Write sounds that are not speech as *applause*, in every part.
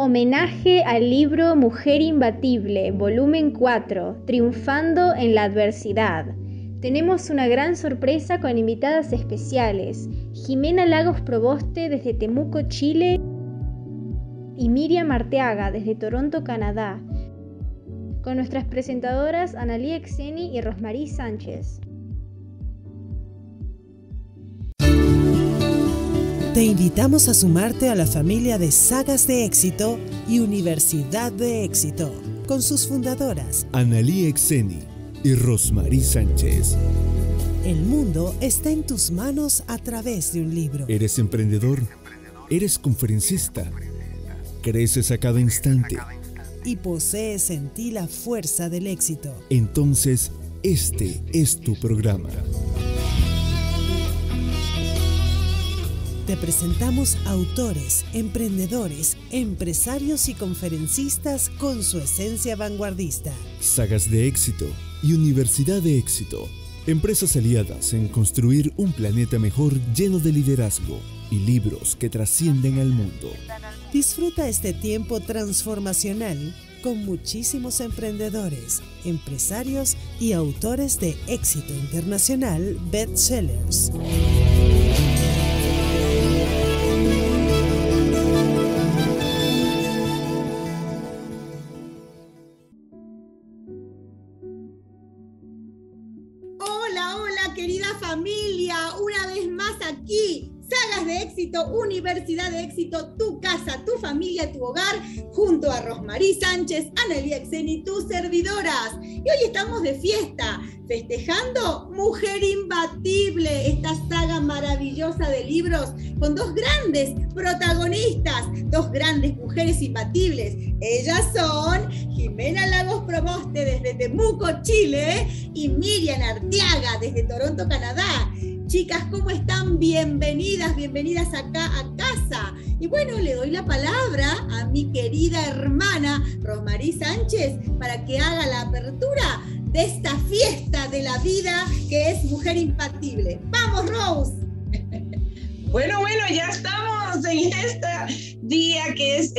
Homenaje al libro Mujer Imbatible, volumen 4, Triunfando en la Adversidad. Tenemos una gran sorpresa con invitadas especiales, Jimena Lagos Proboste desde Temuco, Chile, y Miriam Arteaga desde Toronto, Canadá, con nuestras presentadoras Analía Exeni y Rosmarie Sánchez. Te invitamos a sumarte a la familia de Sagas de Éxito y Universidad de Éxito, con sus fundadoras, Analí Exeni y Rosmarie Sánchez. El mundo está en tus manos a través de un libro. ¿Eres emprendedor? ¿Eres conferencista? ¿Creces a cada instante? Y posees en ti la fuerza del éxito. Entonces, este es tu programa. Te presentamos autores, emprendedores, empresarios y conferencistas con su esencia vanguardista. Sagas de éxito y Universidad de éxito. Empresas aliadas en construir un planeta mejor lleno de liderazgo y libros que trascienden al mundo. Disfruta este tiempo transformacional con muchísimos emprendedores, empresarios y autores de éxito internacional bestsellers. querida familia, una vez más aquí Universidad de Éxito, tu casa, tu familia, tu hogar, junto a Rosmarie Sánchez, Analia Exeni, tus servidoras. Y hoy estamos de fiesta, festejando Mujer Imbatible, esta saga maravillosa de libros con dos grandes protagonistas, dos grandes mujeres imbatibles. Ellas son Jimena Lagos Proboste desde Temuco, Chile, y Miriam Arteaga desde Toronto, Canadá. Chicas, ¿cómo están? Bienvenidas, bienvenidas acá a casa. Y bueno, le doy la palabra a mi querida hermana Rosmarie Sánchez para que haga la apertura de esta fiesta de la vida que es Mujer Impatible. ¡Vamos, Rose! Bueno, bueno, ya estamos en este día que es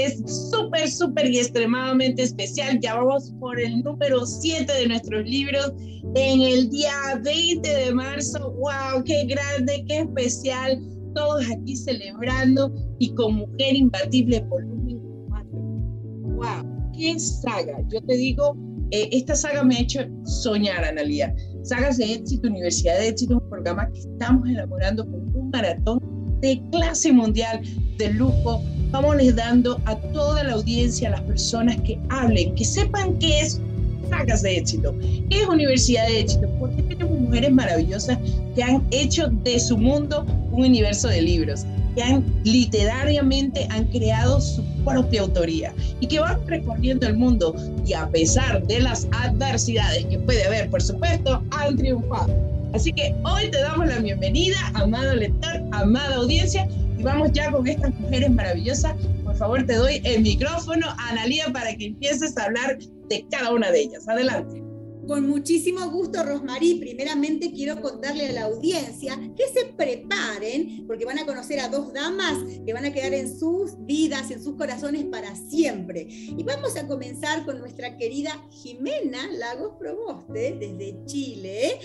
súper, súper y extremadamente especial. Ya vamos por el número 7 de nuestros libros en el día 20 de marzo. ¡Wow! ¡Qué grande, qué especial! Todos aquí celebrando y con Mujer Imbatible volumen 4. ¡Wow! ¡Qué saga! Yo te digo, eh, esta saga me ha hecho soñar, Analia. Sagas de éxito, Universidad de éxito, un programa que estamos elaborando con un maratón de clase mundial de lujo. Vamos les dando a toda la audiencia, a las personas que hablen, que sepan qué es sagas de éxito. ¿Qué es Universidad de Éxito? Porque tenemos mujeres maravillosas que han hecho de su mundo un universo de libros, que han literariamente han creado su propia autoría y que van recorriendo el mundo y a pesar de las adversidades que puede haber, por supuesto, han triunfado. Así que hoy te damos la bienvenida, amado lector, amada audiencia, y vamos ya con estas mujeres maravillosas. Por favor, te doy el micrófono, Analía, para que empieces a hablar de cada una de ellas. Adelante. Con muchísimo gusto, Rosmarí. Primeramente quiero contarle a la audiencia que se preparen porque van a conocer a dos damas que van a quedar en sus vidas, en sus corazones para siempre. Y vamos a comenzar con nuestra querida Jimena Lagos Proboste desde Chile.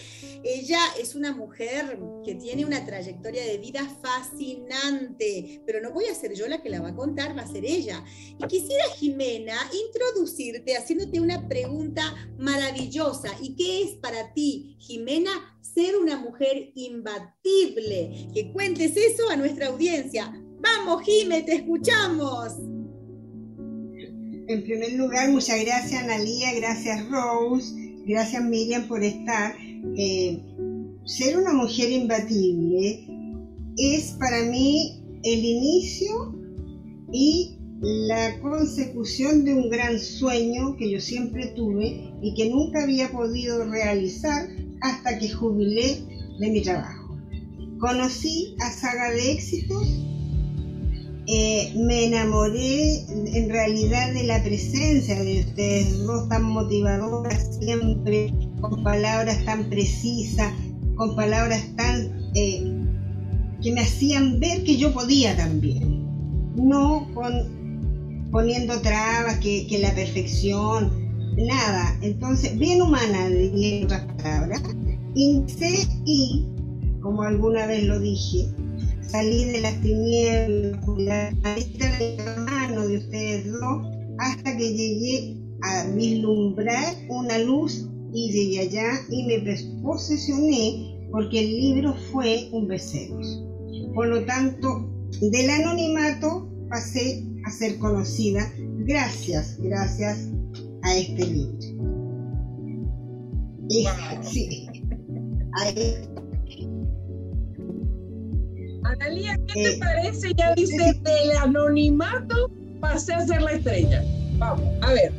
Ella es una mujer que tiene una trayectoria de vida fascinante, pero no voy a ser yo la que la va a contar, va a ser ella. Y quisiera, Jimena, introducirte haciéndote una pregunta maravillosa ¿Y qué es para ti, Jimena, ser una mujer imbatible? Que cuentes eso a nuestra audiencia. Vamos, Jime, te escuchamos. En primer lugar, muchas gracias, Analía, gracias, Rose, gracias, Miriam, por estar. Eh, ser una mujer imbatible es para mí el inicio y la consecución de un gran sueño que yo siempre tuve y que nunca había podido realizar hasta que jubilé de mi trabajo. Conocí a Saga de Éxitos, eh, me enamoré en realidad de la presencia de ustedes, dos tan motivadoras siempre, con palabras tan precisas, con palabras tan eh, que me hacían ver que yo podía también, no con poniendo trabas, que, que la perfección, nada. Entonces, bien humana, diría otras palabras. Y, como alguna vez lo dije, salí de las tinieblas, la mano de ustedes dos, hasta que llegué a vislumbrar una luz y llegué allá y me posesioné porque el libro fue un bestseller. Por lo tanto, del anonimato pasé a ser conocida gracias, gracias a este libro. Y, sí, Analia, ¿qué te eh, parece? Ya dice, del anonimato pasé a ser la estrella. Vamos, a ver.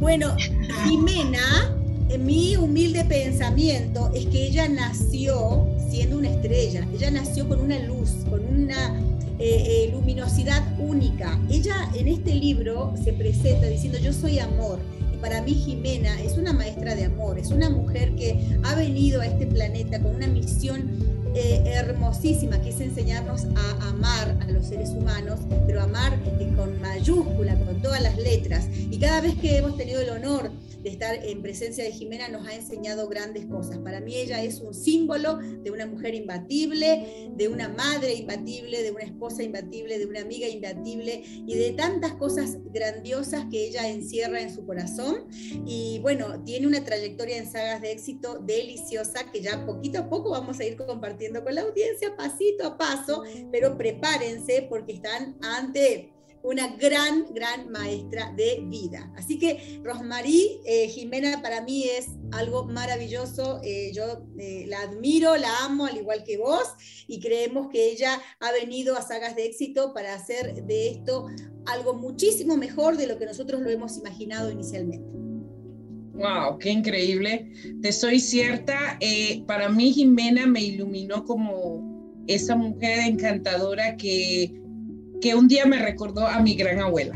Bueno, Jimena, en mi humilde pensamiento es que ella nació siendo una estrella, ella nació con una luz, con una eh, eh, luminosidad única. Ella en este libro se presenta diciendo yo soy amor. Y para mí Jimena es una maestra de amor, es una mujer que ha venido a este planeta con una misión eh, hermosísima, que es enseñarnos a amar a los seres humanos, pero amar con mayúscula, con todas las letras. Y cada vez que hemos tenido el honor de estar en presencia de Jimena nos ha enseñado grandes cosas. Para mí ella es un símbolo de una mujer imbatible, de una madre imbatible, de una esposa imbatible, de una amiga imbatible y de tantas cosas grandiosas que ella encierra en su corazón. Y bueno, tiene una trayectoria en sagas de éxito deliciosa que ya poquito a poco vamos a ir compartiendo con la audiencia, pasito a paso, pero prepárense porque están ante una gran, gran maestra de vida. Así que Rosmarí eh, Jimena para mí es algo maravilloso. Eh, yo eh, la admiro, la amo al igual que vos y creemos que ella ha venido a sagas de éxito para hacer de esto algo muchísimo mejor de lo que nosotros lo hemos imaginado inicialmente. Wow, qué increíble. Te soy cierta, para mí Jimena me iluminó como esa mujer encantadora que que un día me recordó a mi gran abuela.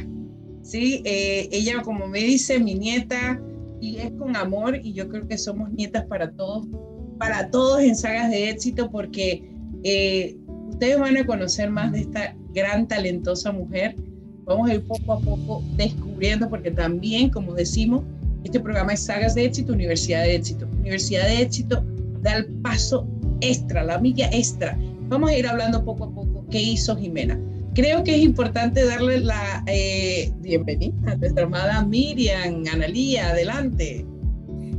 ¿sí? Eh, ella, como me dice, mi nieta, y es con amor, y yo creo que somos nietas para todos, para todos en sagas de éxito, porque eh, ustedes van a conocer más de esta gran, talentosa mujer. Vamos a ir poco a poco descubriendo, porque también, como decimos, este programa es Sagas de Éxito, Universidad de Éxito. Universidad de Éxito da el paso extra, la milla extra. Vamos a ir hablando poco a poco qué hizo Jimena creo que es importante darle la eh, bienvenida a nuestra amada Miriam Analía. Adelante.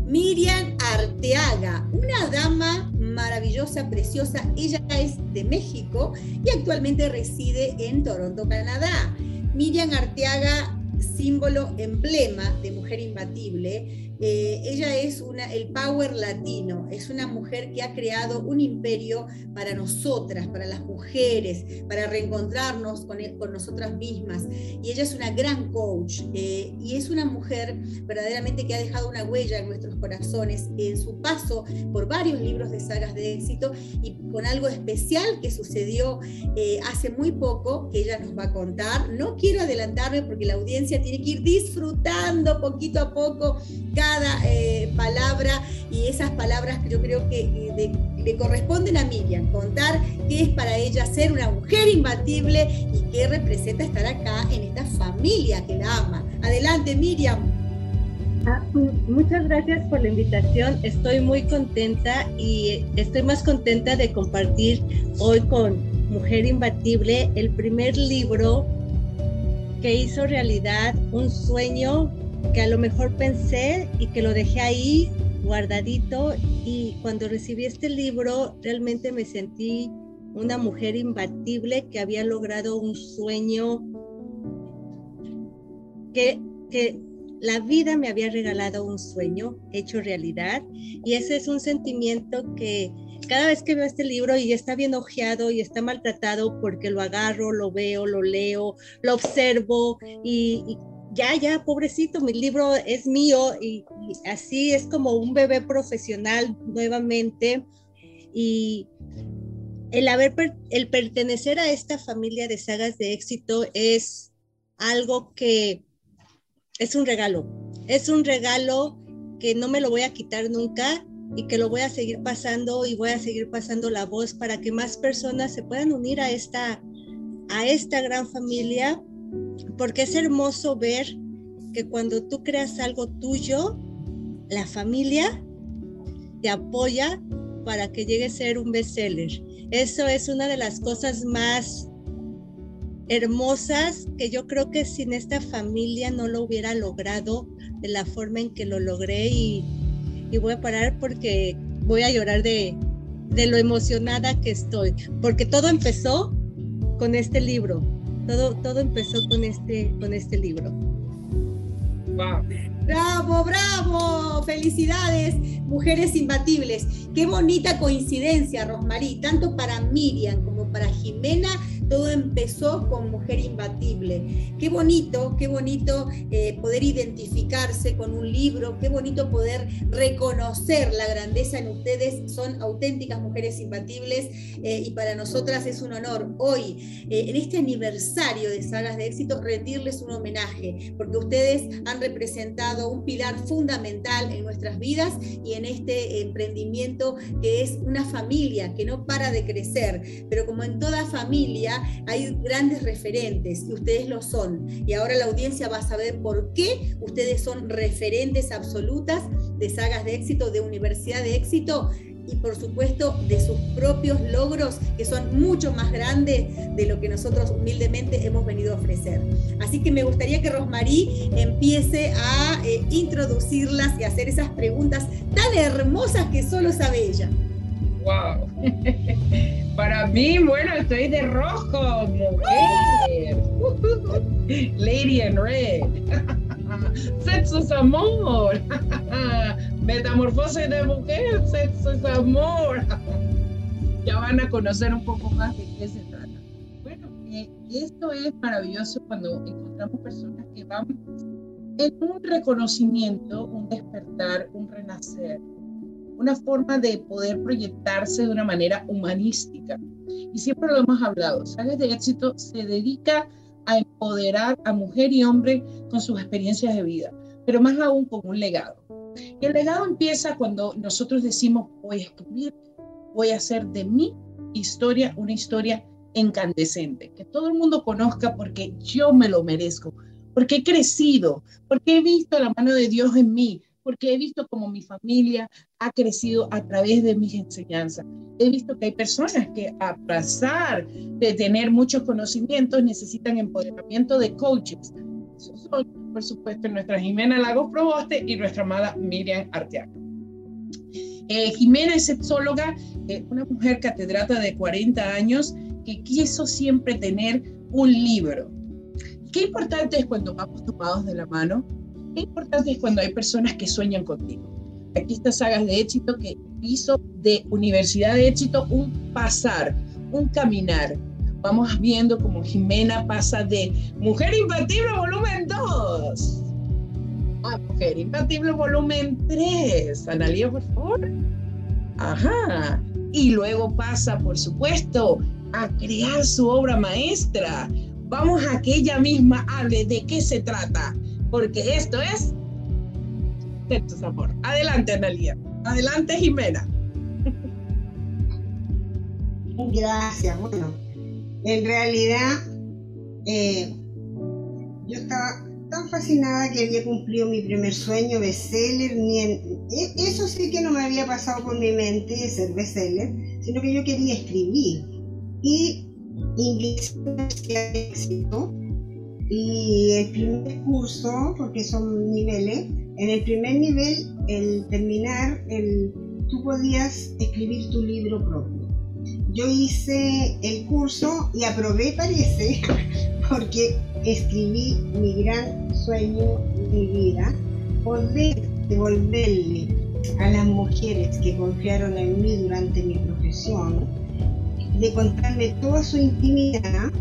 Miriam Arteaga, una dama maravillosa, preciosa. Ella es de México y actualmente reside en Toronto, Canadá. Miriam Arteaga, símbolo, emblema de mujer imbatible, eh, ella es una, el power latino, es una mujer que ha creado un imperio para nosotras, para las mujeres, para reencontrarnos con, con nosotras mismas. Y ella es una gran coach eh, y es una mujer verdaderamente que ha dejado una huella en nuestros corazones en su paso por varios libros de sagas de éxito y con algo especial que sucedió eh, hace muy poco que ella nos va a contar. No quiero adelantarme porque la audiencia tiene que ir disfrutando poquito a poco cada eh, palabra y esas palabras yo creo que eh, le corresponden a Miriam, contar qué es para ella ser una mujer imbatible y qué representa estar acá en esta familia que la ama. Adelante, Miriam. Ah, pues, muchas gracias por la invitación. Estoy muy contenta y estoy más contenta de compartir hoy con Mujer Imbatible el primer libro que hizo realidad un sueño que a lo mejor pensé y que lo dejé ahí guardadito. Y cuando recibí este libro realmente me sentí una mujer imbatible que había logrado un sueño que, que la vida me había regalado un sueño hecho realidad. Y ese es un sentimiento que cada vez que veo este libro y está bien ojeado y está maltratado porque lo agarro, lo veo, lo leo, lo observo y ya, ya, pobrecito, mi libro es mío y, así es como un bebé profesional nuevamente. Y el haber, el pertenecer a esta familia de sagas de éxito es algo que es un regalo, es un regalo que no me lo voy a quitar nunca y que lo voy a seguir pasando y voy a seguir pasando la voz para que más personas se puedan unir a esta, a esta gran familia porque es hermoso ver que cuando tú creas algo tuyo, la familia te apoya para que llegue a ser un bestseller. Eso es una de las cosas más hermosas que yo creo que sin esta familia no lo hubiera logrado de la forma en que lo logré y, voy a parar porque voy a llorar de, de, lo emocionada que estoy, porque todo empezó con este libro, todo, todo empezó con este, con este libro. Bravo, bravo, felicidades, mujeres imbatibles. Qué bonita coincidencia, Rosmarí, tanto para Miriam como para Jimena todo empezó con Mujer Imbatible. Qué bonito, qué bonito eh, poder identificarse con un libro, qué bonito poder reconocer la grandeza en ustedes. Son auténticas mujeres imbatibles eh, y para nosotras es un honor hoy, eh, en este aniversario de Sagas de Éxito, rendirles un homenaje, porque ustedes han representado un pilar fundamental en nuestras vidas y en este emprendimiento que es una familia que no para de crecer, pero como en toda familia, hay grandes referentes y ustedes lo son. Y ahora la audiencia va a saber por qué ustedes son referentes absolutas de sagas de éxito, de universidad de éxito y por supuesto de sus propios logros que son mucho más grandes de lo que nosotros humildemente hemos venido a ofrecer. Así que me gustaría que Rosmarí empiece a eh, introducirlas y hacer esas preguntas tan hermosas que solo sabe ella. ¡Wow! *laughs* Para mí, bueno, estoy de rojo, mujer. *laughs* Lady in Red. *laughs* Sexo es amor. Metamorfosis de mujer, sexo es amor. ya van a conocer un poco más de qué se trata. Bueno, eh, esto es maravilloso cuando encontramos personas que van en un reconocimiento, un despertar, un renacer una forma de poder proyectarse de una manera humanística. Y siempre lo hemos hablado, Sales de Éxito se dedica a empoderar a mujer y hombre con sus experiencias de vida, pero más aún con un legado. Y el legado empieza cuando nosotros decimos, voy a escribir, voy a hacer de mi historia una historia incandescente, que todo el mundo conozca porque yo me lo merezco, porque he crecido, porque he visto la mano de Dios en mí, porque he visto como mi familia ha crecido a través de mis enseñanzas. He visto que hay personas que a pesar de tener muchos conocimientos necesitan empoderamiento de coaches. Son, por supuesto, nuestra Jimena Lagos Proboste y nuestra amada Miriam Arteaga. Eh, Jimena es sexóloga, eh, una mujer catedrata de 40 años que quiso siempre tener un libro. Qué importante es cuando vamos tomados de la mano Qué importante es cuando hay personas que sueñan contigo. Aquí está Sagas de Éxito que hizo de Universidad de Éxito un pasar, un caminar. Vamos viendo como Jimena pasa de Mujer Imbatible volumen 2 a Mujer Imbatible volumen 3. Analía, por favor. Ajá. Y luego pasa, por supuesto, a crear su obra maestra. Vamos a que ella misma hable de qué se trata porque esto es Texto Amor. Adelante, Analia. Adelante, Jimena. Gracias. Bueno, en realidad eh, yo estaba tan fascinada que había cumplido mi primer sueño bestseller, ni e, eso sí que no me había pasado por mi mente ser bestseller, sino que yo quería escribir. Y inglés éxito y el primer curso, porque son niveles, en el primer nivel, el terminar, el, tú podías escribir tu libro propio. Yo hice el curso y aprobé, parece, *laughs* porque escribí mi gran sueño de vida, poder devolverle a las mujeres que confiaron en mí durante mi profesión, de contarme toda su intimidad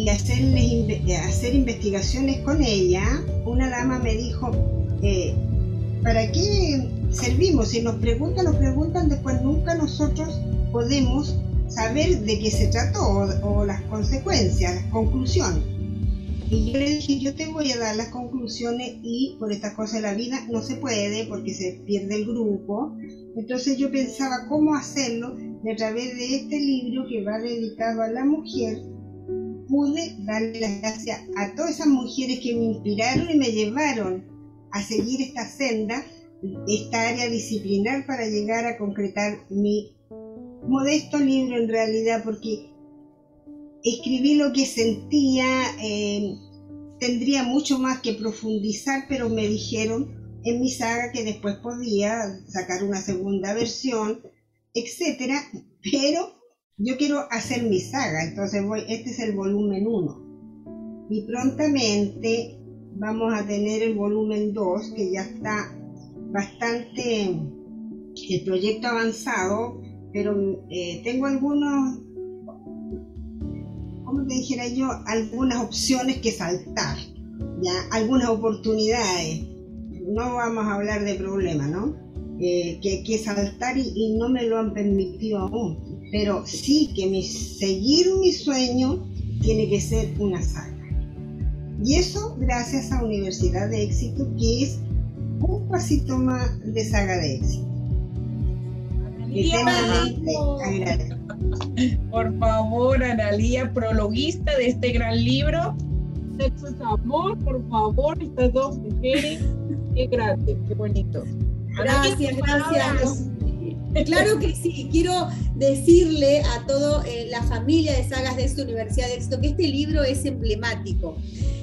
y hacerles, hacer investigaciones con ella, una dama me dijo, eh, ¿para qué servimos? Si nos preguntan, nos preguntan, después nunca nosotros podemos saber de qué se trató o, las consecuencias, las conclusiones. Y yo le dije, yo te voy a dar las conclusiones y por estas cosas de la vida no se puede porque se pierde el grupo. Entonces yo pensaba cómo hacerlo a través de este libro que va dedicado a la mujer pude darle las gracias a todas esas mujeres que me inspiraron y me llevaron a seguir esta senda, esta área disciplinar para llegar a concretar mi modesto libro en realidad, porque escribí lo que sentía, eh, tendría mucho más que profundizar, pero me dijeron en mi saga que después podía sacar una segunda versión, etcétera, pero yo quiero hacer mi saga, entonces voy, este es el volumen 1. Y prontamente vamos a tener el volumen 2, que ya está bastante el proyecto avanzado, pero eh, tengo algunos, ¿cómo te dijera yo? Algunas opciones que saltar, ya, algunas oportunidades. No vamos a hablar de problemas, ¿no? Eh, que hay que saltar y no me lo han permitido aún pero sí que mi, seguir mi sueño tiene que ser una saga. Y eso gracias a Universidad de Éxito, que es un pasito más de saga de éxito. Por favor, Analía, prologuista de este gran libro. Sexo es amor, por favor, estas dos mujeres. Qué grande, qué bonito. Gracias, gracias. *laughs* Claro que sí, quiero decirle a toda eh, la familia de sagas de esta Universidad de Éxito que este libro es emblemático.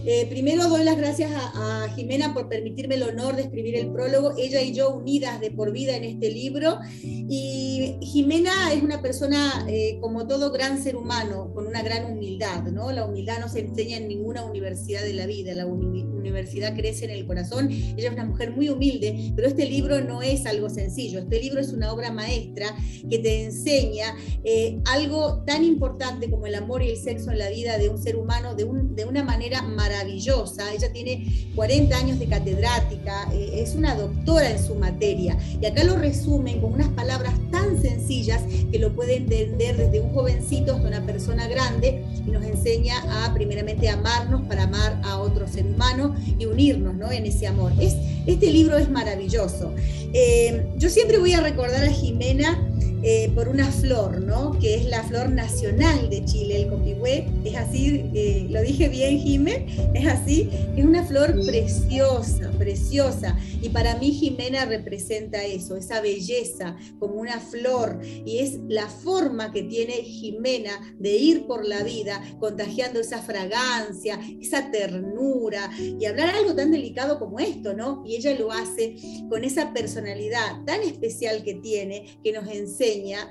Eh, primero doy las gracias a, Jimena por permitirme el honor de escribir el prólogo, ella y yo unidas de por vida en este libro. Y Jimena es una persona, eh, como todo gran ser humano, con una gran humildad, ¿no? La humildad no se enseña en ninguna universidad de la vida, la universidad crece en el corazón. Ella es una mujer muy humilde, pero este libro no es algo sencillo, este libro es una obra maestra que te enseña eh, algo tan importante como el amor y el sexo en la vida de un ser humano de, de una manera maravillosa ella tiene 40 años de catedrática, eh, es una doctora en su materia, y acá lo resumen con unas palabras tan sencillas que lo puede entender desde un jovencito hasta una persona grande, y nos enseña a primeramente amarnos para amar a otro ser humano y unirnos ¿no? en ese amor. Es, este libro es maravilloso. Eh, yo siempre voy a recordar a Jimena eh, por una flor, ¿no? Que es la flor nacional de Chile, el copihue. Es así, eh, lo dije bien, Jimé, es así. Es una flor preciosa, preciosa. Y para mí Jimena representa eso, esa belleza, como una flor. Y es la forma que tiene Jimena de ir por la vida, contagiando esa fragancia, esa ternura. Y hablar algo tan delicado como esto, ¿no? Y ella lo hace con esa personalidad tan especial que tiene, que nos enseña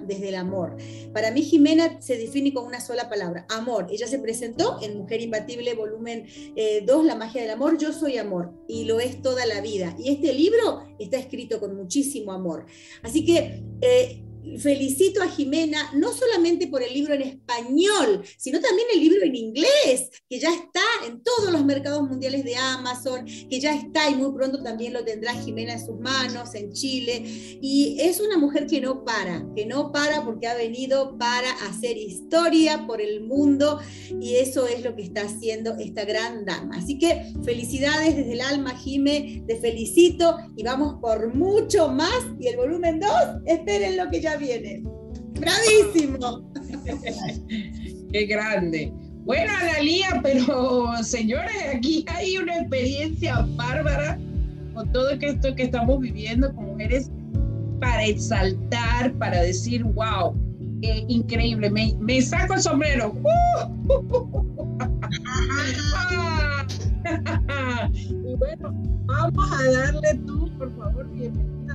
desde el amor. Para mí Jimena se define con una sola palabra, amor. Ella se presentó en Mujer Imbatible, volumen 2, eh, La magia del amor, yo soy amor, y lo es toda la vida. Y este libro está escrito con muchísimo amor. Así que... Eh, felicito a Jimena no solamente por el libro en español, sino también el libro en inglés, que ya está en todos los mercados mundiales de Amazon, que ya está y muy pronto también lo tendrá Jimena en sus manos en Chile. Y es una mujer que no para, que no para porque ha venido para hacer historia por el mundo y eso es lo que está haciendo esta gran dama. Así que felicidades desde el alma, Jime, te felicito y vamos por mucho más. Y el volumen 2, esperen lo que ya viene. ¡Bravísimo! *laughs* ¡Qué grande! Bueno, Analia, pero señores, aquí hay una experiencia bárbara con todo esto que estamos viviendo con mujeres para exaltar, para decir, wow, increíble, me, saco el sombrero. *laughs* y bueno, vamos a darle tú, por favor, bienvenida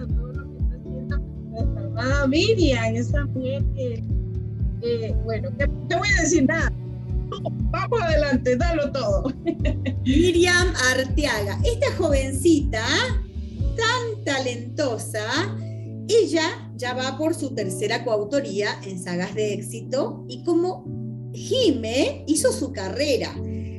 amada Miriam, esa mujer que, bueno, te, voy a decir nada. Vamos adelante, dalo todo. *laughs* Miriam Arteaga, esta jovencita tan talentosa, ella ya va por su tercera coautoría en sagas de éxito y como Jime hizo su carrera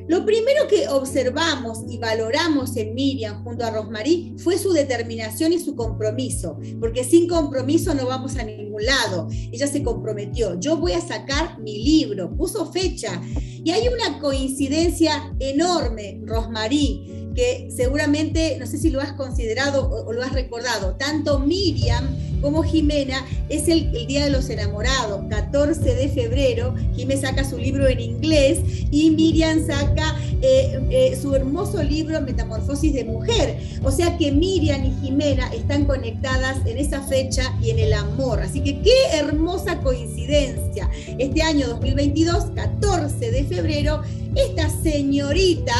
lo primero que observamos y valoramos en Miriam junto a Rosmarie fue su determinación y su compromiso, porque sin compromiso no vamos a ningún lado. Ella se comprometió, yo voy a sacar mi libro, puso fecha y hay una coincidencia enorme, Rosmarie que seguramente, no sé si lo has considerado o, lo has recordado, tanto Miriam como Jimena es el, Día de los Enamorados, 14 de febrero. Jimena saca su libro en inglés y Miriam saca eh, eh, su hermoso libro Metamorfosis de Mujer. O sea que Miriam y Jimena están conectadas en esa fecha y en el amor. Así que qué hermosa coincidencia. Este año 2022, 14 de febrero, esta señorita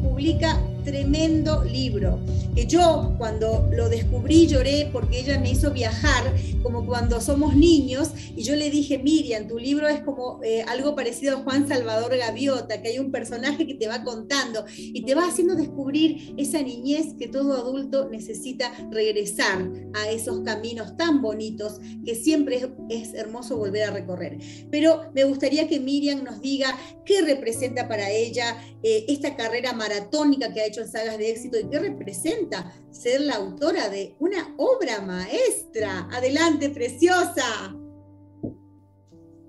publica tremendo libro, que yo cuando lo descubrí lloré porque ella me hizo viajar como cuando somos niños y yo le dije, Miriam, tu libro es como eh, algo parecido a Juan Salvador Gaviota, que hay un personaje que te va contando y te va haciendo descubrir esa niñez que todo adulto necesita regresar a esos caminos tan bonitos que siempre es, hermoso volver a recorrer. Pero me gustaría que Miriam nos diga qué representa para ella eh, esta carrera maratónica que ha hecho en sagas de éxito y qué representa ser la autora de una obra maestra. Adelante, preciosa.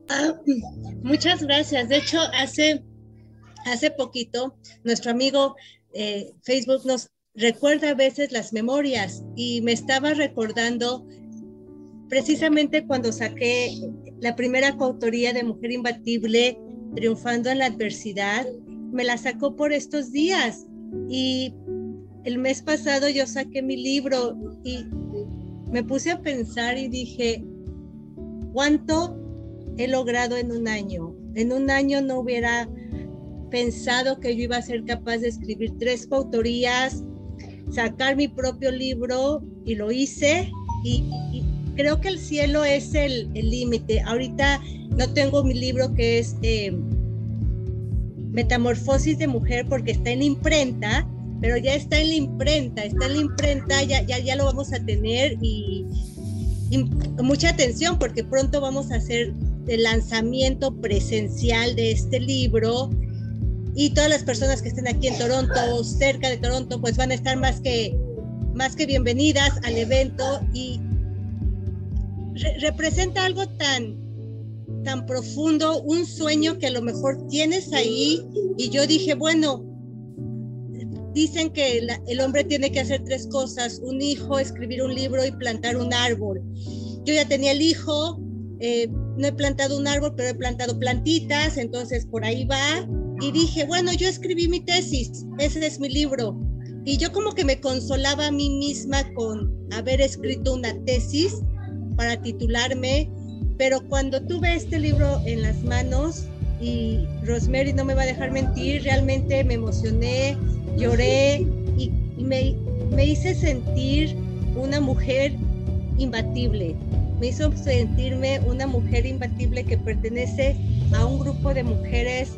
Ah, muchas gracias. De hecho, hace, hace poquito, nuestro amigo eh, Facebook nos recuerda a veces las memorias y me estaba recordando precisamente cuando saqué la primera coautoría de Mujer Imbatible, triunfando en la adversidad, me la sacó por estos días y el mes pasado yo saqué mi libro y me puse a pensar y dije, ¿cuánto he logrado en un año? En un año no hubiera pensado que yo iba a ser capaz de escribir tres coautorías, sacar mi propio libro y lo hice y, creo que el cielo es el límite. Ahorita no tengo mi libro que es eh, Metamorfosis de Mujer porque está en imprenta, pero ya está en la imprenta, está en la imprenta, ya, ya, ya lo vamos a tener y, mucha atención porque pronto vamos a hacer el lanzamiento presencial de este libro y todas las personas que estén aquí en Toronto, cerca de Toronto, pues van a estar más que, más que bienvenidas al evento y representa algo tan tan profundo, un sueño que a lo mejor tienes ahí y yo dije, bueno, dicen que el hombre tiene que hacer tres cosas, un hijo, escribir un libro y plantar un árbol. Yo ya tenía el hijo, eh, no he plantado un árbol, pero he plantado plantitas, entonces por ahí va. Y dije, bueno, yo escribí mi tesis, ese es mi libro. Y yo como que me consolaba a mí misma con haber escrito una tesis para titularme pero cuando tuve este libro en las manos, y Rosemary no me va a dejar mentir, realmente me emocioné, lloré y, me, me hice sentir una mujer imbatible. Me hizo sentirme una mujer imbatible que pertenece a un grupo de mujeres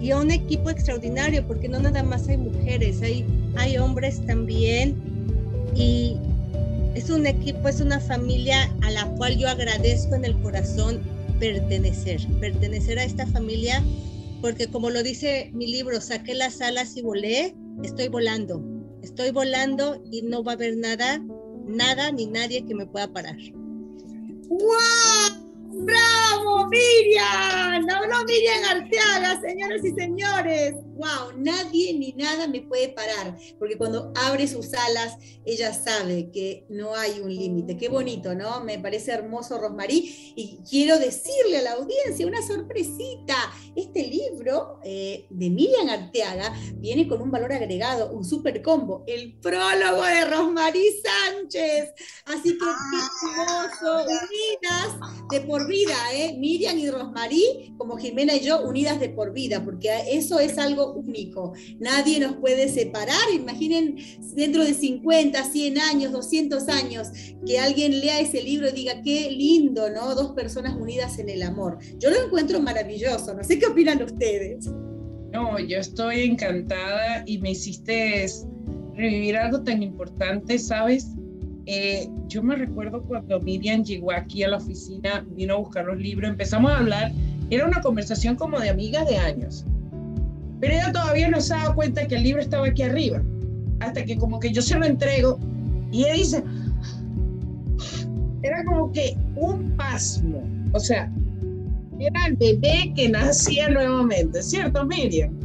y a un equipo extraordinario, porque no nada más hay mujeres, hay, hay hombres también. Y, es un equipo, es una familia a la cual yo agradezco en el corazón pertenecer, pertenecer a esta familia, porque como lo dice mi libro, saqué las alas y volé, estoy volando, estoy volando y no va a haber nada, nada ni nadie que me pueda parar. ¡Wow! ¡Bravo, Miriam! No, Miriam Arteaga, señoras y señores. ¡Wow! Nadie ni nada me puede parar, porque cuando abre sus alas, ella sabe que no hay un límite. Qué bonito, ¿no? Me parece hermoso, Rosmarí. Y quiero decirle a la audiencia una sorpresita. Este libro eh, de Miriam Arteaga viene con un valor agregado, un super combo, el prólogo de Rosmarí Sánchez. Así que qué hermoso, unidas de por vida, ¿eh? Miriam y Rosmarí, como Jimena y yo, unidas de por vida, porque eso es algo único. Nadie nos puede separar. Imaginen dentro de 50, 100 años, 200 años, que alguien lea ese libro y diga, qué lindo, ¿no? Dos personas unidas en el amor. Yo lo encuentro maravilloso. No sé qué opinan ustedes. No, yo estoy encantada y me hiciste revivir algo tan importante, ¿sabes? Eh, yo me recuerdo cuando Miriam llegó aquí a la oficina, vino a buscar los libros, empezamos a hablar, era una conversación como de amigas de años, pero ella todavía no se daba cuenta que el libro estaba aquí arriba, hasta que como que yo se lo entrego y ella dice, era como que un pasmo, o sea, era el bebé que nacía nuevamente, ¿cierto Miriam?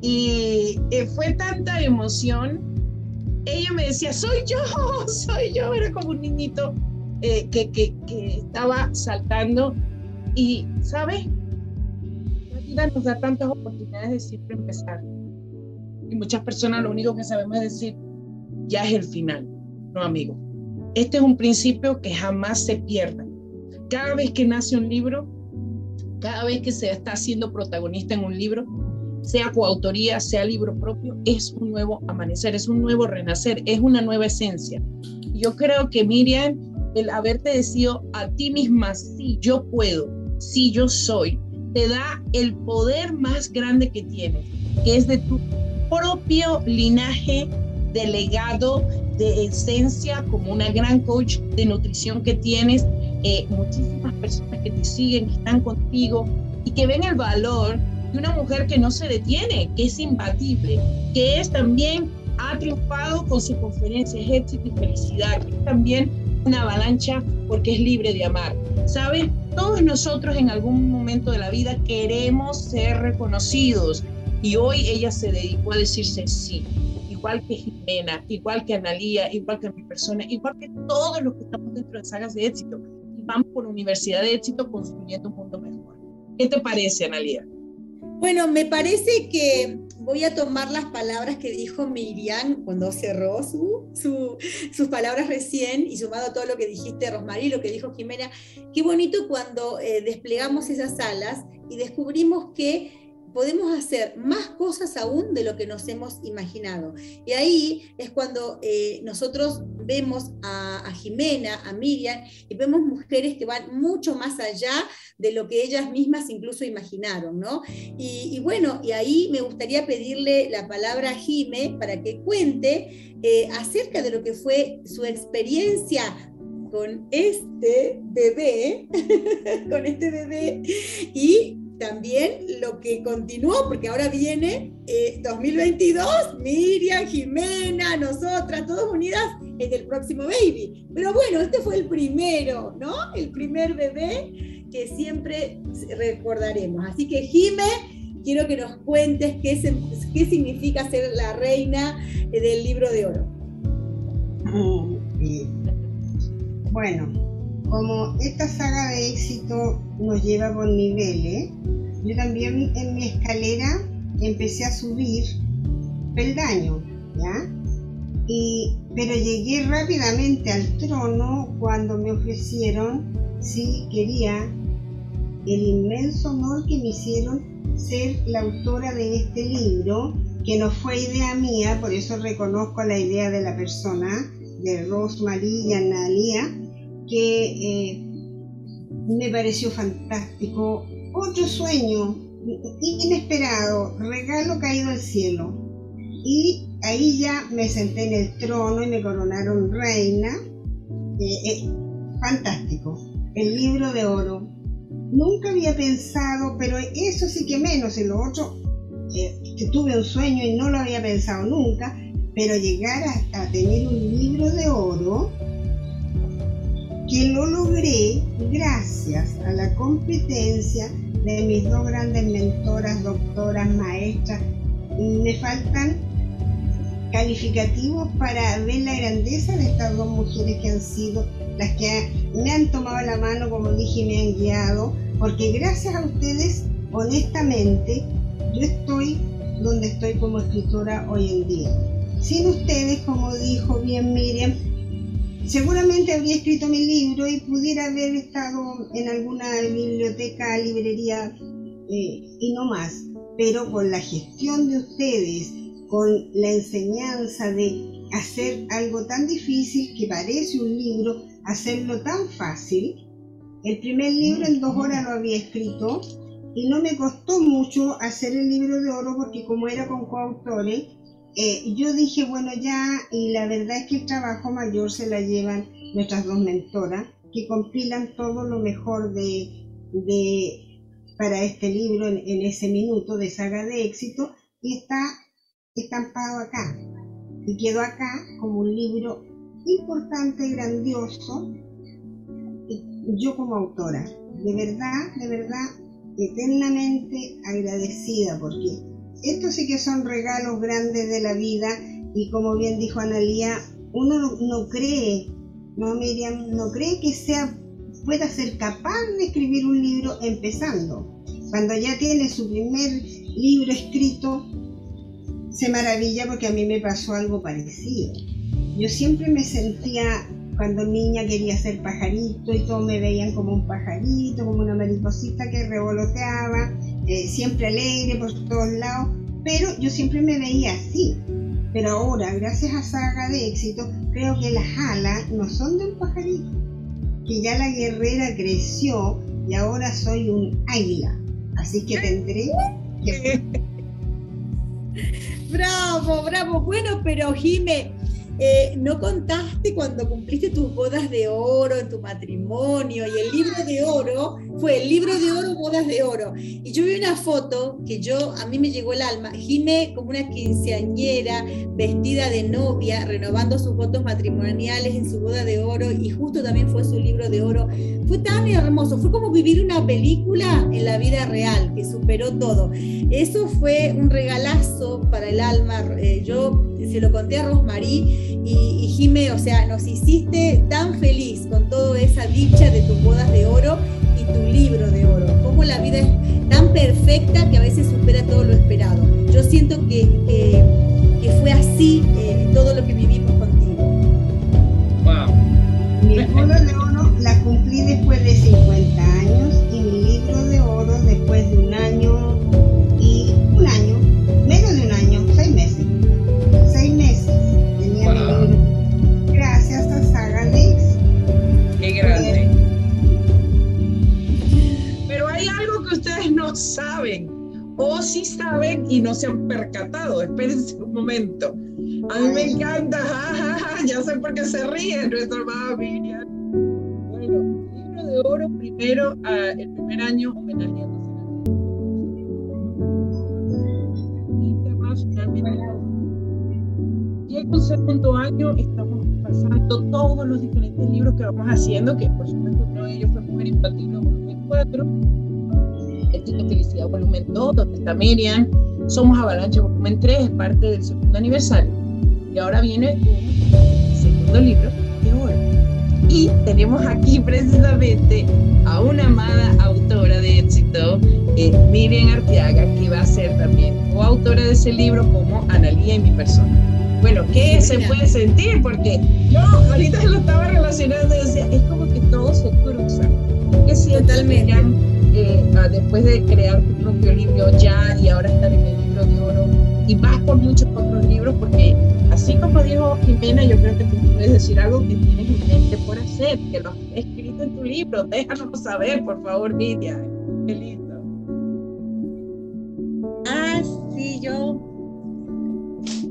Y eh, fue tanta emoción. Ella me decía, soy yo, *laughs* soy yo. Era como un niñito eh, que, que, que, estaba saltando. Y, ¿sabe? Vida nos da tantas oportunidades de siempre empezar. Y muchas personas lo único que sabemos es decir, ya es el final. No, amigo. Este es un principio que jamás se pierda. Cada vez que nace un libro, cada vez que se está siendo protagonista en un libro, sea coautoría, sea libro propio, es un nuevo amanecer, es un nuevo renacer, es una nueva esencia. Yo creo que Miriam, el haberte decidido a ti misma, sí, yo puedo, sí, yo soy, te da el poder más grande que tienes, que es de tu propio linaje de legado, de esencia, como una gran coach de nutrición que tienes, eh, muchísimas personas que te siguen, que están contigo y que ven el valor de una mujer que no se detiene, que es imbatible, que es también, ha triunfado con su conferencia, es éxito y felicidad, que es también una avalancha porque es libre de amar. ¿Saben? Todos nosotros en algún momento de la vida queremos ser reconocidos y hoy ella se dedicó a decirse sí igual que Jimena, igual que Analía, igual que mi persona, igual que todos los que estamos dentro de sagas de éxito. Y vamos por universidad de éxito construyendo un mundo mejor. ¿Qué te parece, Analía? Bueno, me parece que voy a tomar las palabras que dijo Miriam cuando cerró su, sus palabras recién y sumado a todo lo que dijiste, Rosmarie, lo que dijo Jimena. Qué bonito cuando eh, desplegamos esas alas y descubrimos que podemos hacer más cosas aún de lo que nos hemos imaginado. Y ahí es cuando eh, nosotros vemos a, Jimena, a Miriam, y vemos mujeres que van mucho más allá de lo que ellas mismas incluso imaginaron, ¿no? Y, bueno, y ahí me gustaría pedirle la palabra a Jime para que cuente eh, acerca de lo que fue su experiencia con este bebé, *laughs* con este bebé, y también lo que continuó, porque ahora viene 2022, eh, Miriam, Jimena, nosotras, todas unidas en el próximo baby. Pero bueno, este fue el primero, ¿no? El primer bebé que siempre recordaremos. Así que Jime, quiero que nos cuentes qué, qué significa ser la reina del libro de oro. Bueno, como esta saga de éxito nos lleva por niveles, yo también en mi escalera empecé a subir peldaño, ¿ya? Y, pero llegué rápidamente al trono cuando me ofrecieron si quería el inmenso honor que me hicieron ser la autora de este libro, que no fue idea mía, por eso reconozco la idea de la persona, de Rosemary y que eh, me pareció fantástico. Otro sueño inesperado, regalo caído al cielo. Y ahí ya me senté en el trono y me coronaron reina. Eh, eh, fantástico. El libro de oro. Nunca había pensado, pero eso sí que menos, en lo otro, que tuve un sueño y no lo había pensado nunca, pero llegar a tener un libro de oro que lo logré gracias a la competencia de mis dos grandes mentoras, doctoras, maestras. Me faltan calificativos para ver la grandeza de estas dos mujeres que han sido las que me han tomado la mano, como dije, me han guiado, porque gracias a ustedes, honestamente, yo estoy donde estoy como escritora hoy en día. Sin ustedes, como dijo bien Miriam, seguramente habría escrito mi libro y pudiera haber estado en alguna biblioteca, librería eh, y no más. Pero con la gestión de ustedes, con la enseñanza de hacer algo tan difícil que parece un libro, hacerlo tan fácil. El primer libro en dos horas lo había escrito y no me costó mucho hacer el libro de oro porque como era con coautores, eh, yo dije, bueno, ya, y la verdad es que el trabajo mayor se la llevan nuestras dos mentoras, que compilan todo lo mejor de, para este libro en, ese minuto de saga de éxito, y está estampado acá. Y quedó acá como un libro importante, grandioso, yo como autora. De verdad, de verdad, eternamente agradecida porque estos sí que son regalos grandes de la vida y como bien dijo Analía, uno no, cree, no Miriam, no cree que sea pueda ser capaz de escribir un libro empezando. Cuando ya tiene su primer libro escrito, se maravilla porque a mí me pasó algo parecido. Yo siempre me sentía, cuando niña quería ser pajarito y todos me veían como un pajarito, como una mariposita que revoloteaba, eh, siempre alegre por todos lados, pero yo siempre me veía así. Pero ahora, gracias a Saga de Éxito, creo que las alas no son de un pajarito, que ya la guerrera creció y ahora soy un águila. Así que tendré que... *laughs* bravo, bravo. Bueno, pero Jime, eh, no contaste cuando cumpliste tus bodas de oro en tu matrimonio y el libro de oro fue el libro de oro, bodas de oro. Y yo vi una foto que yo, a mí me llegó el alma, Jime como una quinceañera vestida de novia, renovando sus votos matrimoniales en su boda de oro y justo también fue su libro de oro. Fue tan hermoso, fue como vivir una película en la vida real que superó todo. Eso fue un regalazo para el alma. Eh, yo se lo conté a Rosmarie y, y Jime, o sea, nos hiciste tan feliz con toda esa dicha de tus bodas de oro y tu libro de oro. Cómo la vida es tan perfecta que a veces supera todo lo esperado. Yo siento que, que, fue así eh, todo lo que vivimos contigo. Wow. Mi boda de oro la cumplí después de 50 años y mi libro de oro después de un año sí saben y no se han percatado. Espérense un momento. A mí me encanta, ya sé por qué se ríe nuestra amada Miriam. Bueno, libro de oro, primero, el primer año homenajeando internacionalmente y el segundo año estamos pasando todos los diferentes libros que vamos haciendo, que por supuesto uno de ellos fue Mujer Infantil volumen 4, Éxito Felicidad volumen 2, donde está Miriam, Somos Avalancha volumen 3, es parte del segundo aniversario. Y ahora viene un segundo libro de oro. Y tenemos aquí precisamente a una amada autora de éxito, eh, Miriam Arteaga, que va a ser también coautora de ese libro como Analía y mi persona. Bueno, ¿qué se puede sentir? Porque yo ahorita lo estaba relacionando y decía, es como que todo se cruza. ¿Qué sientes, Miriam, eh, después de crear tu propio libro ya y ahora estar en el libro de oro? Y vas por muchos otros libros porque, así como dijo Jimena, yo creo que tú puedes decir algo que tienes en mente por hacer, que lo has escrito en tu libro. Déjanos saber, por favor, Miriam. Qué lindo. Ah, sí, yo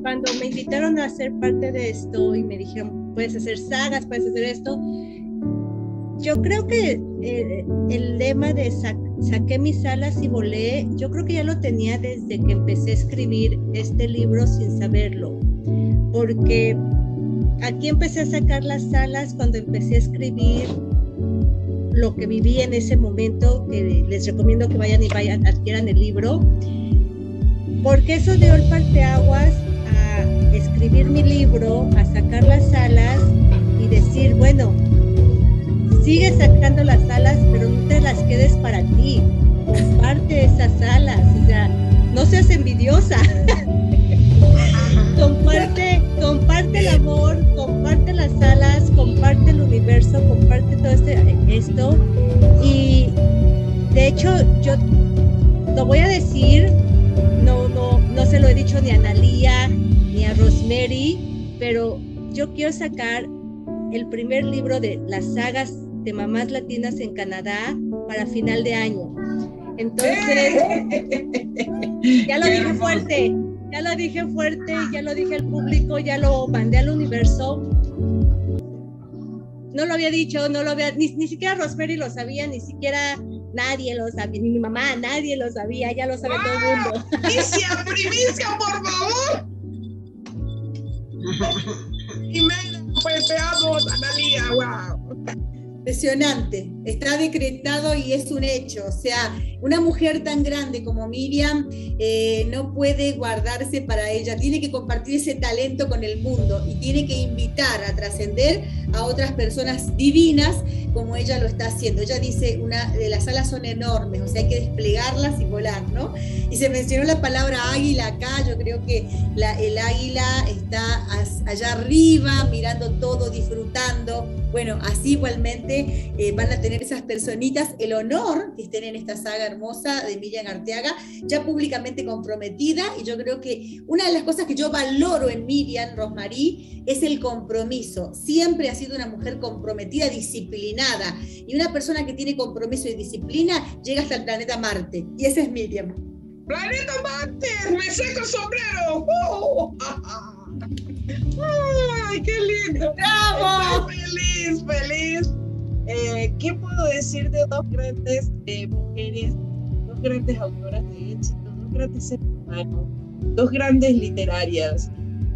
cuando me invitaron a ser parte de esto y me dijeron, puedes hacer sagas, puedes hacer esto, yo creo que eh, el lema de saqué mis alas y volé, yo creo que ya lo tenía desde que empecé a escribir este libro sin saberlo, porque aquí empecé a sacar las alas cuando empecé a escribir lo que viví en ese momento, que les recomiendo que vayan y vayan, adquieran el libro, porque eso dio el parteaguas escribir mi libro, a sacar las alas y decir, bueno, sigue sacando las alas, pero no te las quedes para ti. Comparte esas alas, o sea, no seas envidiosa. comparte, comparte el amor, comparte las alas, comparte el universo, comparte todo este, esto. Y de hecho, yo lo voy a decir, no, no, no se lo he dicho ni a Analía, a Rosemary, pero yo quiero sacar el primer libro de las sagas de mamás latinas en Canadá para final de año. Entonces, *laughs* ya lo dije fuerte, ya lo dije fuerte, ya lo dije al público, ya lo mandé al universo. No lo había dicho, no lo había, ni, ni siquiera Rosemary lo sabía, ni siquiera nadie lo sabía, ni mi mamá, nadie lo sabía, ya lo sabe todo el mundo. *laughs* ¡Primicia, primicia, por favor! *laughs* Jimena, pues te amo, Analia, wow. Impresionante. Está decretado y es un hecho. O sea, una mujer tan grande como Miriam eh, no puede guardarse para ella, tiene que compartir ese talento con el mundo y tiene que invitar a trascender a otras personas divinas como ella lo está haciendo. Ella dice, una de las alas son enormes, o sea, hay que desplegarlas y volar, ¿no? Y se mencionó la palabra águila acá, yo creo que el águila está allá arriba, mirando todo, disfrutando. Bueno, así igualmente eh, van a tener esas personitas el honor que estén en esta saga hermosa de Miriam Arteaga, ya públicamente comprometida, y yo creo que una de las cosas que yo valoro en Miriam Rosmarí es el compromiso. Siempre ha sido una mujer comprometida, disciplinada, y una persona que tiene compromiso y disciplina llega hasta el planeta Marte, y esa es Miriam. ¡Planeta Marte! ¡Me saco el sombrero! *laughs* ¡Ay, qué lindo! ¡Bravo! feliz, feliz! Eh, ¿Qué puedo decir de dos grandes eh, mujeres, dos grandes autoras de éxito, dos grandes seres humanos, dos grandes literarias?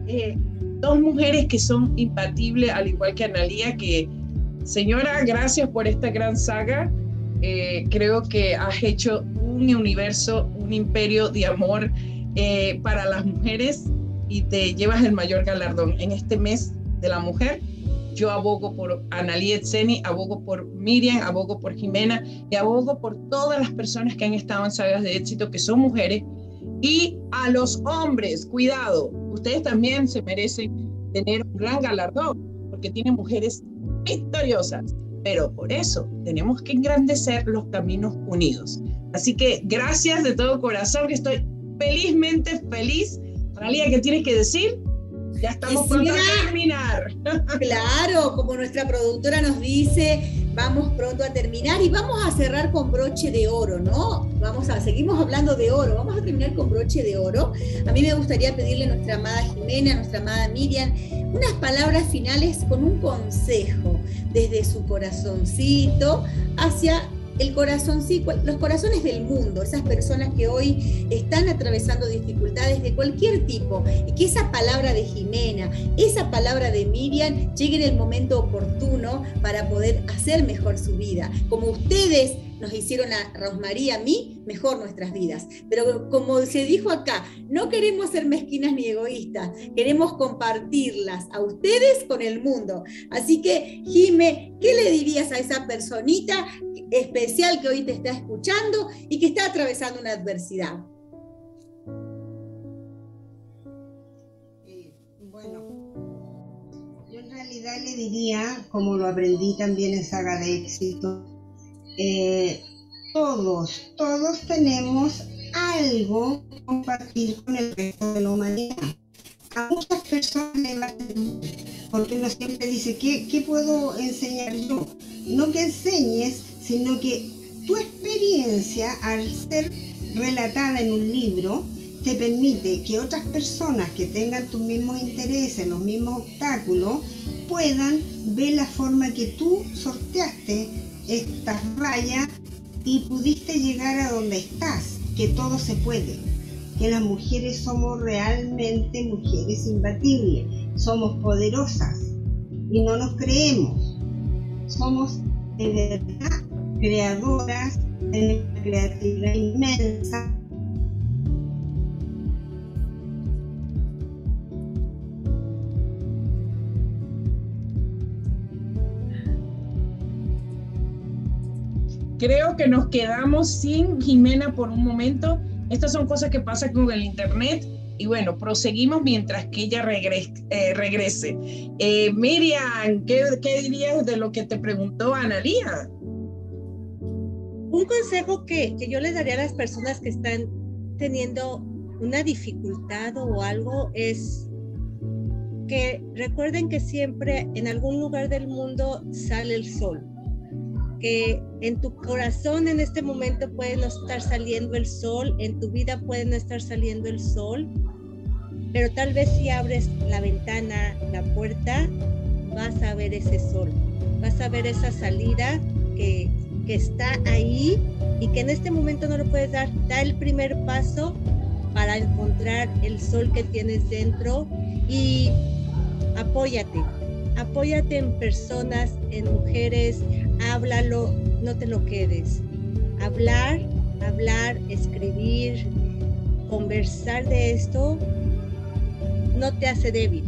Eh, dos mujeres que son imbatibles, al igual que Analía, que, señora, gracias por esta gran saga. creo que has hecho un universo, un imperio de amor para las mujeres y te llevas el mayor galardón en este mes de la mujer. Yo abogo por Analí Etzeni, abogo por Miriam, abogo por Jimena y abogo por todas las personas que han estado en sagas de éxito que son mujeres. Y a los hombres, cuidado, ustedes también se merecen tener un gran galardón porque tienen mujeres victoriosas. Pero por eso tenemos que engrandecer los caminos unidos. Así que gracias de todo corazón, que estoy felizmente feliz Analia, ¿qué tienes que decir? Ya estamos pronto a terminar. *laughs* Claro, como nuestra productora nos dice, vamos pronto a terminar y vamos a cerrar con broche de oro, ¿no? Vamos a, seguimos hablando de oro, vamos a terminar con broche de oro. A mí me gustaría pedirle a nuestra amada Jimena, a nuestra amada Miriam, unas palabras finales con un consejo desde su corazoncito hacia el corazón, sí, los corazones del mundo, esas personas que hoy están atravesando dificultades de cualquier tipo, y que esa palabra de Jimena, esa palabra de Miriam llegue en el momento oportuno para poder hacer mejor su vida. Como ustedes nos hicieron a Rosmaría, a mí, mejor nuestras vidas. Pero como se dijo acá, no queremos ser mezquinas ni egoístas, queremos compartirlas a ustedes con el mundo. Así que, Jime, ¿qué le dirías a esa personita especial que hoy te está escuchando y que está atravesando una adversidad? Eh, bueno, yo en realidad le diría, como lo aprendí también en Saga de Éxito, eh, todos, todos tenemos algo que compartir con el resto de la humanidad. A muchas personas le va a porque uno siempre dice, ¿qué, ¿qué puedo enseñar yo? No que enseñes, sino que tu experiencia, al ser relatada en un libro, te permite que otras personas que tengan tus mismos intereses, los mismos obstáculos, puedan ver la forma que tú sorteaste estas rayas y pudiste llegar a donde estás, que todo se puede, que las mujeres somos realmente mujeres imbatibles, somos poderosas y no nos creemos, somos de verdad creadoras, de una creatividad inmensa Creo que nos quedamos sin Jimena por un momento. Estas son cosas que pasan con el Internet. Y bueno, proseguimos mientras que ella eh, regrese. Eh, Miriam, ¿qué, dirías de lo que te preguntó Analía? Un consejo que, que yo les daría a las personas que están teniendo una dificultad o algo es que recuerden que siempre en algún lugar del mundo sale el sol que en tu corazón en este momento puede no estar saliendo el sol, en tu vida puede no estar saliendo el sol, pero tal vez si abres la ventana, la puerta, vas a ver ese sol, vas a ver esa salida que, que está ahí y que en este momento no lo puedes dar. Da el primer paso para encontrar el sol que tienes dentro y apóyate, apóyate en personas, en mujeres, háblalo, no te lo quedes. Hablar, hablar, escribir, conversar de esto no te hace débil,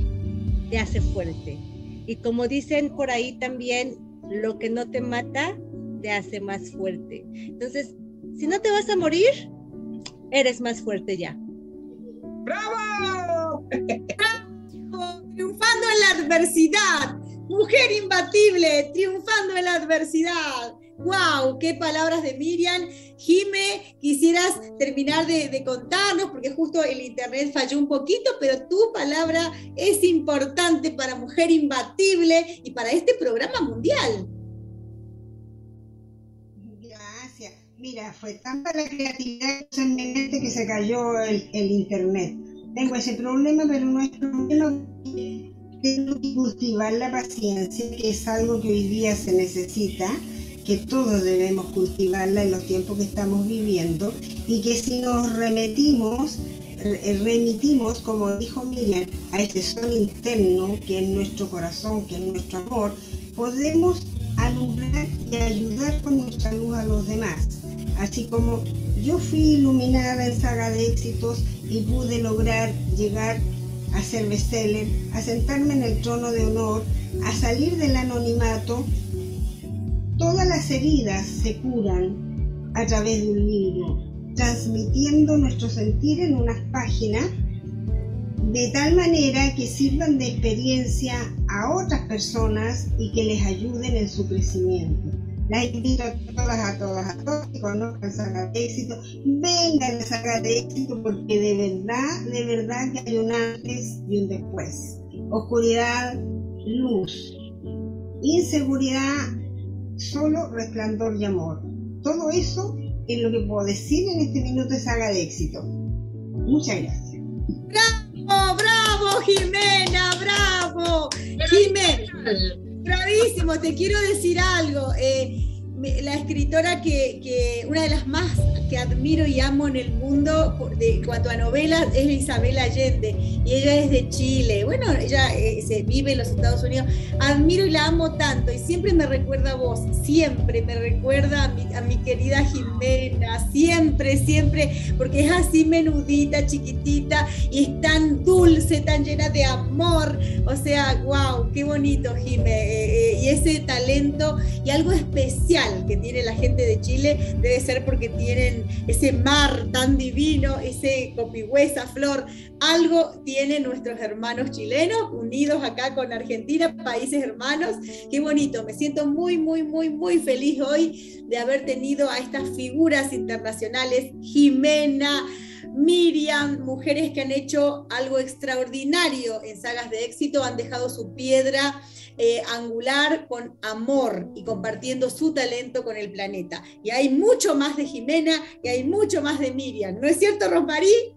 te hace fuerte. Y como dicen por ahí también, lo que no te mata te hace más fuerte. Entonces, si no te vas a morir, eres más fuerte ya. ¡Bravo! *laughs* Triunfando en la adversidad. Mujer imbatible, triunfando en la adversidad. ¡Wow! ¡Qué palabras de Miriam! Jime, quisieras terminar de, contarnos, porque justo el internet falló un poquito, pero tu palabra es importante para Mujer Imbatible y para este programa mundial. Gracias. Mira, fue tanta la creatividad que se cayó el, el internet. Tengo ese problema, pero no es problema. Cultivar la paciencia, que es algo que hoy día se necesita que todos debemos cultivarla en los tiempos que estamos viviendo y que si nos remitimos, eh, remitimos, como dijo Miriam, a ese sol interno que es nuestro corazón, que es nuestro amor, podemos alumbrar y ayudar con nuestra luz a los demás. Así como yo fui iluminada en saga de éxitos y pude lograr llegar a ser bestseller, a sentarme en el trono de honor, a salir del anonimato Todas las heridas se curan a través de un libro, transmitiendo nuestro sentir en unas páginas de tal manera que sirvan de experiencia a otras personas y que les ayuden en su crecimiento. Las invito a todas, a todas, a todos que conozcan Saga de Éxito, vengan a Saga de Éxito porque de verdad, de verdad que hay un antes y un después. Oscuridad, luz. Inseguridad, solo resplandor y amor. Todo eso es lo que puedo decir en este minuto de saga de éxito. Muchas gracias. ¡Bravo, bravo, Jimena! ¡Bravo! Jimena, bravísimo, te quiero decir algo. Eh, la escritora que, una de las más que admiro y amo en el mundo de cuanto a novelas es Isabel Allende y ella es de Chile. Bueno, ella eh, se vive en los Estados Unidos. Admiro y la amo tanto y siempre me recuerda a vos, siempre me recuerda a mi, querida Jimena, siempre, siempre, porque es así menudita, chiquitita y es tan dulce, tan llena de amor. O sea, wow, qué bonito, Jimé. Eh, eh, y ese talento y algo especial que tiene la gente de Chile debe ser porque tienen ese mar tan divino, ese copigüesa, flor. Algo tienen nuestros hermanos chilenos unidos acá con Argentina, países hermanos. Qué bonito, me siento muy, muy, muy, muy feliz hoy de haber tenido a estas figuras internacionales, Jimena. Miriam, mujeres que han hecho algo extraordinario en sagas de éxito, han dejado su piedra eh, angular con amor y compartiendo su talento con el planeta. Y hay mucho más de Jimena y hay mucho más de Miriam. ¿No es cierto, Rosmarí?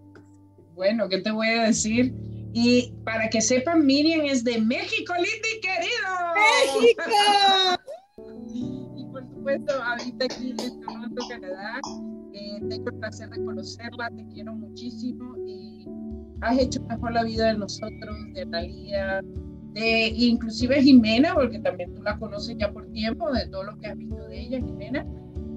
Bueno, ¿qué te voy a decir? Y para que sepan, Miriam es de México, lindo y querido. ¡México! *laughs* y por supuesto, ahorita aquí en Toronto, Canadá, eh, tengo el placer de conocerla, te quiero muchísimo y has hecho mejor la vida de nosotros, de Talía, de inclusive Jimena, porque también tú la conoces ya por tiempo, de todo lo que has visto de ella, Jimena,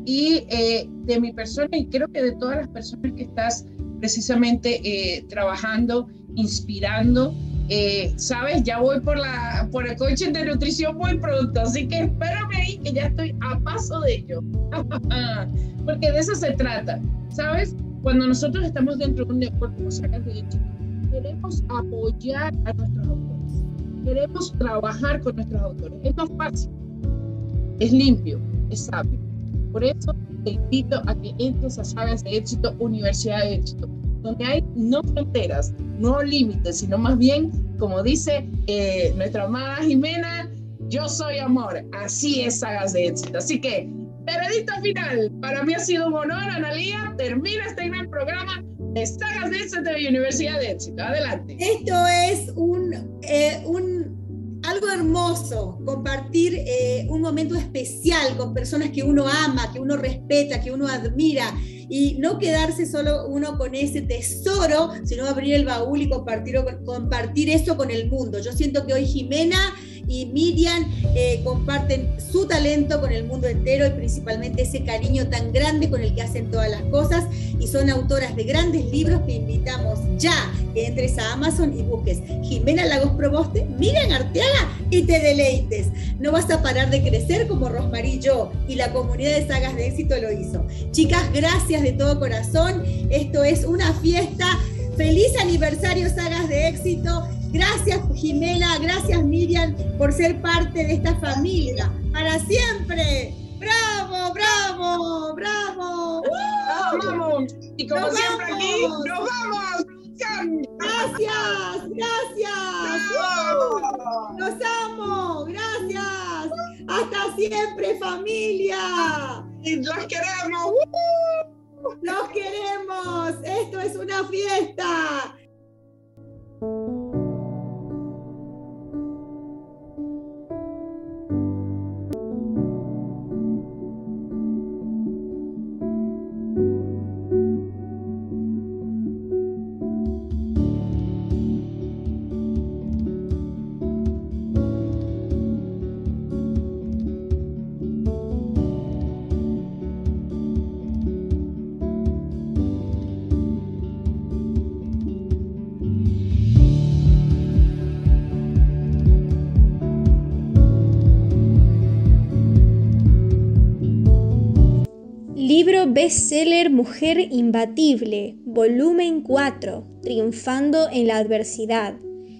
y eh, de mi persona, y creo que de todas las personas que estás precisamente eh, trabajando, inspirando. Eh, Sabes, ya voy por, la, por el coche de nutrición muy pronto, así que espérame ahí que ya estoy a paso de ello. *laughs* porque de eso se trata. ¿Sabes? Cuando nosotros estamos dentro de un network como Sacas de Hecho, queremos apoyar a nuestros autores queremos trabajar con nuestros autores. Es más fácil, es limpio, es sabio. Por eso te invito a que entres a Sagas de Éxito, Universidad de Éxito, donde hay no fronteras, no límites, sino más bien, como dice eh, nuestra amada Jimena, yo soy amor. Así es Sagas de Éxito. Así que, veredicto final. Para mí ha sido un honor, Analía. Termina este gran programa de Sagas de Éxito de Universidad de Éxito. Adelante. Esto es un, eh, un algo hermoso, compartir eh, un momento especial con personas que uno ama, que uno respeta, que uno admira y no quedarse solo uno con ese tesoro, sino abrir el baúl y compartir, compartir eso con el mundo. Yo siento que hoy Jimena y Miriam eh, comparten su talento con el mundo entero y principalmente ese cariño tan grande con el que hacen todas las cosas y son autoras de grandes libros que invitamos ya que entres a Amazon y busques Jimena Lagos Proboste, Miriam Arteaga y te deleites. No vas a parar de crecer como Rosmarie y yo y la comunidad de sagas de éxito lo hizo. Chicas, gracias de todo corazón. Esto es una fiesta. Feliz aniversario Sagas de Éxito Gracias Jimena, gracias Miriam por ser parte de esta familia. Para siempre. ¡Bravo, bravo, bravo! ¡Vamos! Y como siempre aquí, ¡nos vamos! Gracias, gracias. Los amo, gracias. Hasta siempre familia. Y los queremos. Los queremos. Esto es una fiesta. Bestseller Mujer Imbatible, volumen 4, Triunfando en la Adversidad.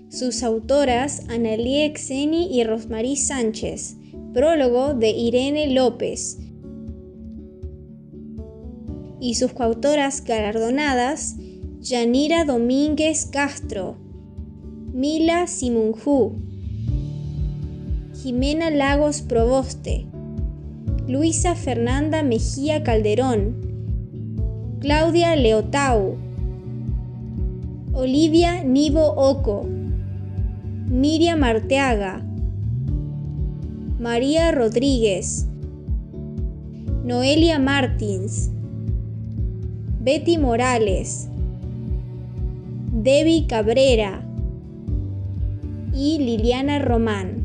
Sus autoras Analia Exeni y Rosmarie Sánchez. Prólogo de Irene López. Y sus coautoras galardonadas Yanira Domínguez Castro, Mila Simunju, Jimena Lagos Proboste, Luisa Fernanda Mejía Calderón, Claudia Leotau, Olivia Nivo Oco, Miriam Arteaga, María Rodríguez, Noelia Martins, Betty Morales, Debbie Cabrera y Liliana Román.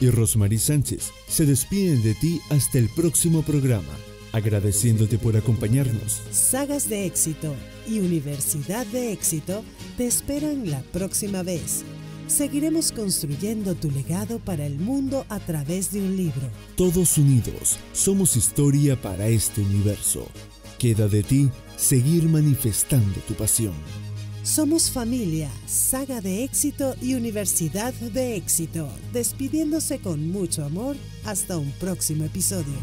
Y Rosmarie Sánchez se despiden de ti hasta el próximo programa, agradeciéndote por acompañarnos. Sagas de éxito y Universidad de éxito te esperan la próxima vez. Seguiremos construyendo tu legado para el mundo a través de un libro. Todos unidos somos historia para este universo. Queda de ti seguir manifestando tu pasión. Somos familia, saga de éxito y universidad de éxito, despidiéndose con mucho amor hasta un próximo episodio.